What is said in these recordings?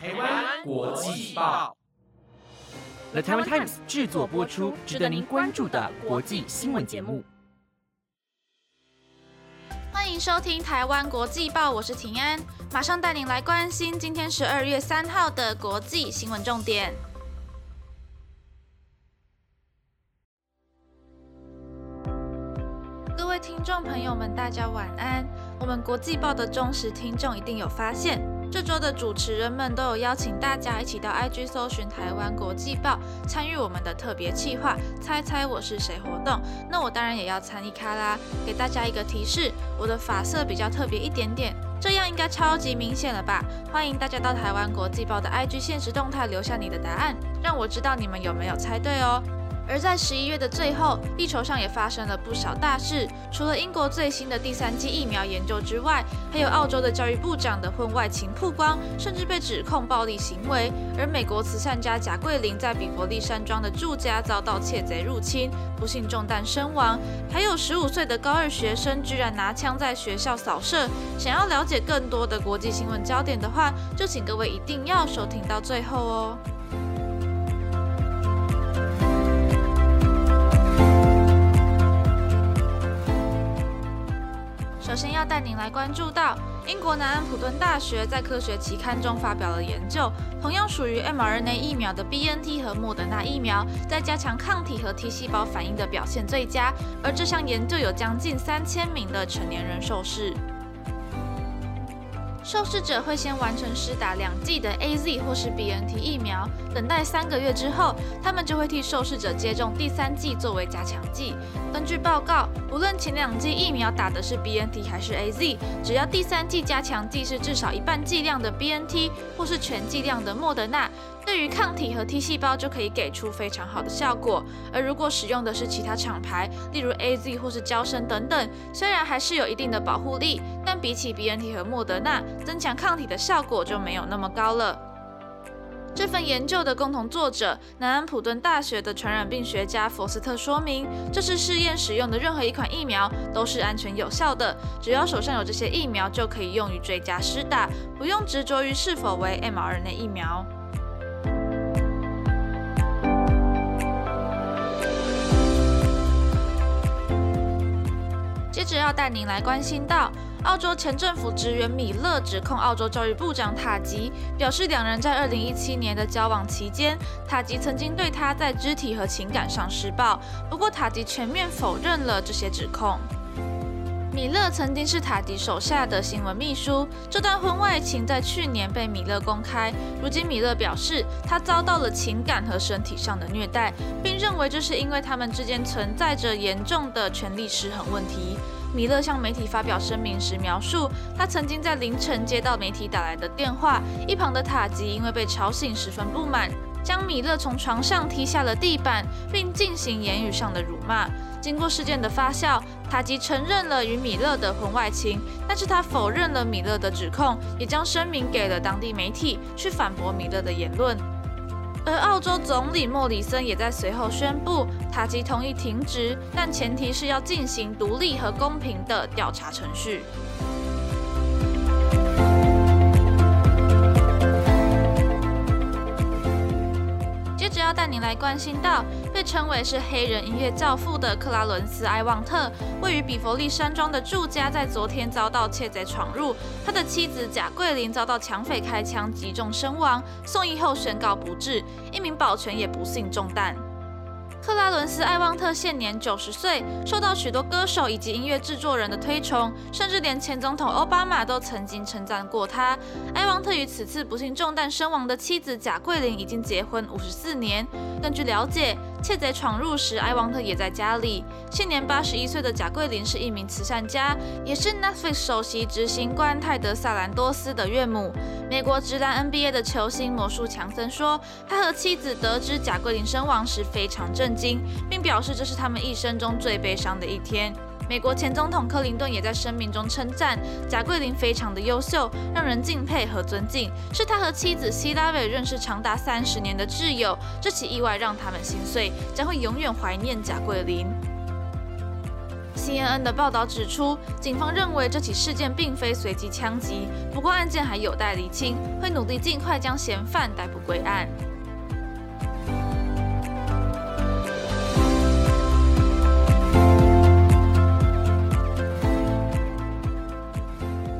台湾国际报，The Taiwan Times 制作播出，值得您关注的国际新闻节目。欢迎收听台湾国际报，我是平安，马上带您来关心今天十二月三号的国际新闻重点。各位听众朋友们，大家晚安。我们国际报的忠实听众一定有发现，这周的主持人们都有邀请大家一起到 IG 搜寻台湾国际报，参与我们的特别企划“猜猜我是谁”活动。那我当然也要参与卡啦。给大家一个提示，我的发色比较特别一点点，这样应该超级明显了吧？欢迎大家到台湾国际报的 IG 现实动态留下你的答案，让我知道你们有没有猜对哦。而在十一月的最后，地球上也发生了不少大事。除了英国最新的第三剂疫苗研究之外，还有澳洲的教育部长的婚外情曝光，甚至被指控暴力行为。而美国慈善家贾桂林在比佛利山庄的住家遭到窃贼入侵，不幸中弹身亡。还有十五岁的高二学生居然拿枪在学校扫射。想要了解更多的国际新闻焦点的话，就请各位一定要收听到最后哦。先要带您来关注到，英国南安普顿大学在科学期刊中发表了研究，同样属于 mRNA 疫苗的 BNT 和莫德纳疫苗，在加强抗体和 T 细胞反应的表现最佳，而这项研究有将近三千名的成年人受试。受试者会先完成施打两剂的 A Z 或是 B N T 疫苗，等待三个月之后，他们就会替受试者接种第三剂作为加强剂。根据报告，无论前两剂疫苗打的是 B N T 还是 A Z，只要第三剂加强剂是至少一半剂量的 B N T 或是全剂量的莫德纳。对于抗体和 T 细胞就可以给出非常好的效果，而如果使用的是其他厂牌，例如 A Z 或是胶生等等，虽然还是有一定的保护力，但比起 B N T 和莫德纳，增强抗体的效果就没有那么高了。这份研究的共同作者南安普顿大学的传染病学家佛斯特说明，这次试验使用的任何一款疫苗都是安全有效的，只要手上有这些疫苗就可以用于追加施打，不用执着于是否为 mRNA 疫苗。着要带您来关心到，澳洲前政府职员米勒指控澳洲教育部长塔吉，表示两人在二零一七年的交往期间，塔吉曾经对他在肢体和情感上施暴。不过塔吉全面否认了这些指控。米勒曾经是塔吉手下的新闻秘书，这段婚外情在去年被米勒公开。如今米勒表示，他遭到了情感和身体上的虐待，并认为这是因为他们之间存在着严重的权力失衡问题。米勒向媒体发表声明时描述，他曾经在凌晨接到媒体打来的电话，一旁的塔吉因为被吵醒十分不满，将米勒从床上踢下了地板，并进行言语上的辱骂。经过事件的发酵，塔吉承认了与米勒的婚外情，但是他否认了米勒的指控，也将声明给了当地媒体，去反驳米勒的言论。而澳洲总理莫里森也在随后宣布，塔吉同意停职，但前提是要进行独立和公平的调查程序。要带您来关心到，被称为是黑人音乐教父的克拉伦斯·埃旺特，位于比佛利山庄的住家在昨天遭到窃贼闯入，他的妻子贾桂林遭到抢匪开枪击中身亡，送医后宣告不治，一名保全也不幸中弹。克拉伦斯·艾旺特现年九十岁，受到许多歌手以及音乐制作人的推崇，甚至连前总统奥巴马都曾经称赞过他。艾旺特与此次不幸中弹身亡的妻子贾桂林已经结婚五十四年。根据了解，窃贼闯入时，埃旺特也在家里。现年八十一岁的贾桂林是一名慈善家，也是 Netflix 首席执行官泰德·萨兰多斯的岳母。美国直男 NBA 的球星魔术强森说，他和妻子得知贾桂林身亡时非常震惊，并表示这是他们一生中最悲伤的一天。美国前总统克林顿也在声明中称赞贾桂林非常的优秀，让人敬佩和尊敬，是他和妻子希拉蕊认识长达三十年的挚友。这起意外让他们心碎，将会永远怀念贾桂林。CNN 的报道指出，警方认为这起事件并非随机枪击，不过案件还有待厘清，会努力尽快将嫌犯逮捕归案。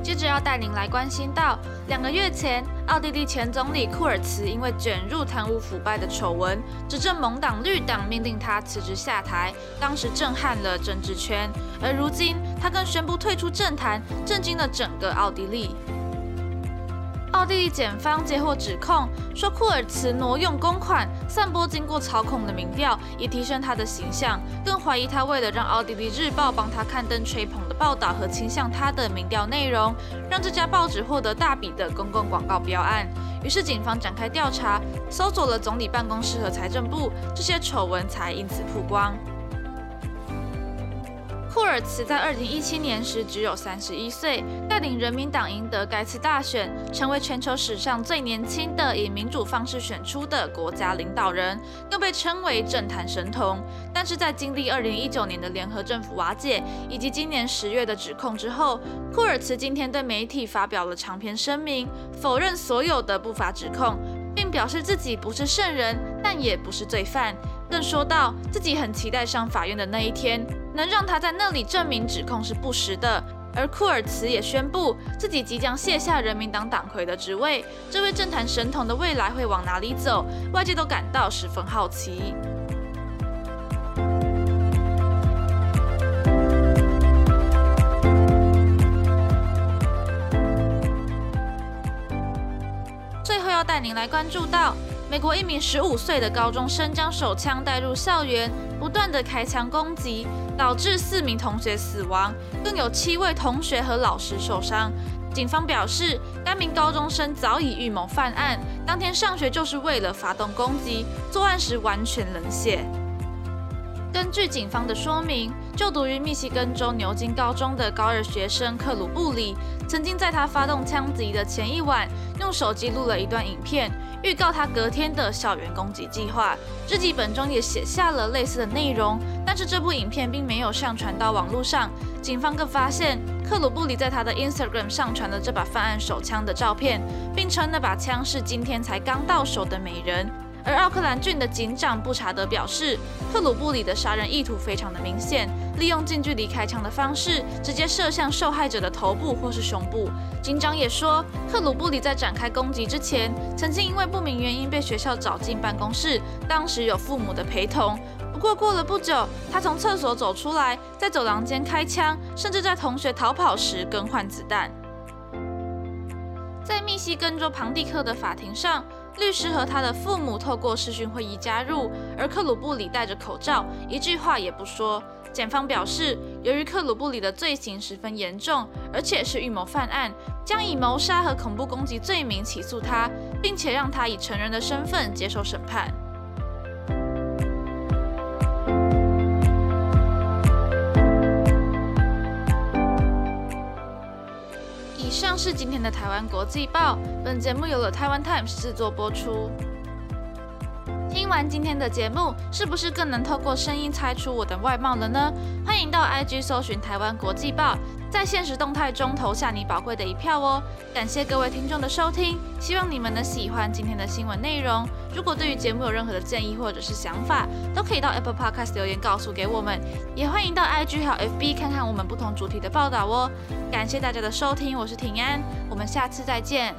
接着要带您来关心到，两个月前，奥地利前总理库尔茨因为卷入贪污腐败的丑闻，执政盟党绿党命令他辞职下台，当时震撼了政治圈。而如今，他更宣布退出政坛，震惊了整个奥地利。奥地利检方接获指控，说库尔茨挪用公款，散播经过操控的民调，以提升他的形象，更怀疑他为了让奥地利日报帮他刊登吹捧的报道和倾向他的民调内容，让这家报纸获得大笔的公共广告标案。于是警方展开调查，搜索了总理办公室和财政部，这些丑闻才因此曝光。库尔茨在二零一七年时只有三十一岁，带领人民党赢得该次大选，成为全球史上最年轻的以民主方式选出的国家领导人，又被称为政坛神童。但是在经历二零一九年的联合政府瓦解，以及今年十月的指控之后，库尔茨今天对媒体发表了长篇声明，否认所有的不法指控，并表示自己不是圣人，但也不是罪犯，更说到自己很期待上法院的那一天。能让他在那里证明指控是不实的，而库尔茨也宣布自己即将卸下人民党党魁的职位。这位政坛神童的未来会往哪里走？外界都感到十分好奇。最后要带您来关注到。美国一名十五岁的高中生将手枪带入校园，不断的开枪攻击，导致四名同学死亡，更有七位同学和老师受伤。警方表示，该名高中生早已预谋犯案，当天上学就是为了发动攻击，作案时完全冷血。根据警方的说明，就读于密西根州牛津高中的高二学生克鲁布里，曾经在他发动枪击的前一晚，用手机录了一段影片。预告他隔天的校园攻击计划，日记本中也写下了类似的内容，但是这部影片并没有上传到网络上。警方更发现克鲁布里在他的 Instagram 上传了这把犯案手枪的照片，并称那把枪是今天才刚到手的美人。而奥克兰郡的警长布查德表示，克鲁布里的杀人意图非常的明显，利用近距离开枪的方式，直接射向受害者的头部或是胸部。警长也说，克鲁布里在展开攻击之前，曾经因为不明原因被学校找进办公室，当时有父母的陪同。不过过了不久，他从厕所走出来，在走廊间开枪，甚至在同学逃跑时更换子弹。在密西根州庞蒂克的法庭上。律师和他的父母透过视讯会议加入，而克鲁布里戴着口罩，一句话也不说。检方表示，由于克鲁布里的罪行十分严重，而且是预谋犯案，将以谋杀和恐怖攻击罪名起诉他，并且让他以成人的身份接受审判。以上是今天的台湾国际报，本节目由了台湾 Times 制作播出。听完今天的节目，是不是更能透过声音猜出我的外貌了呢？欢迎到 IG 搜寻台湾国际报。在现实动态中投下你宝贵的一票哦！感谢各位听众的收听，希望你们能喜欢今天的新闻内容。如果对于节目有任何的建议或者是想法，都可以到 Apple Podcast 留言告诉给我们，也欢迎到 IG 和 FB 看看我们不同主题的报道哦。感谢大家的收听，我是平安，我们下次再见。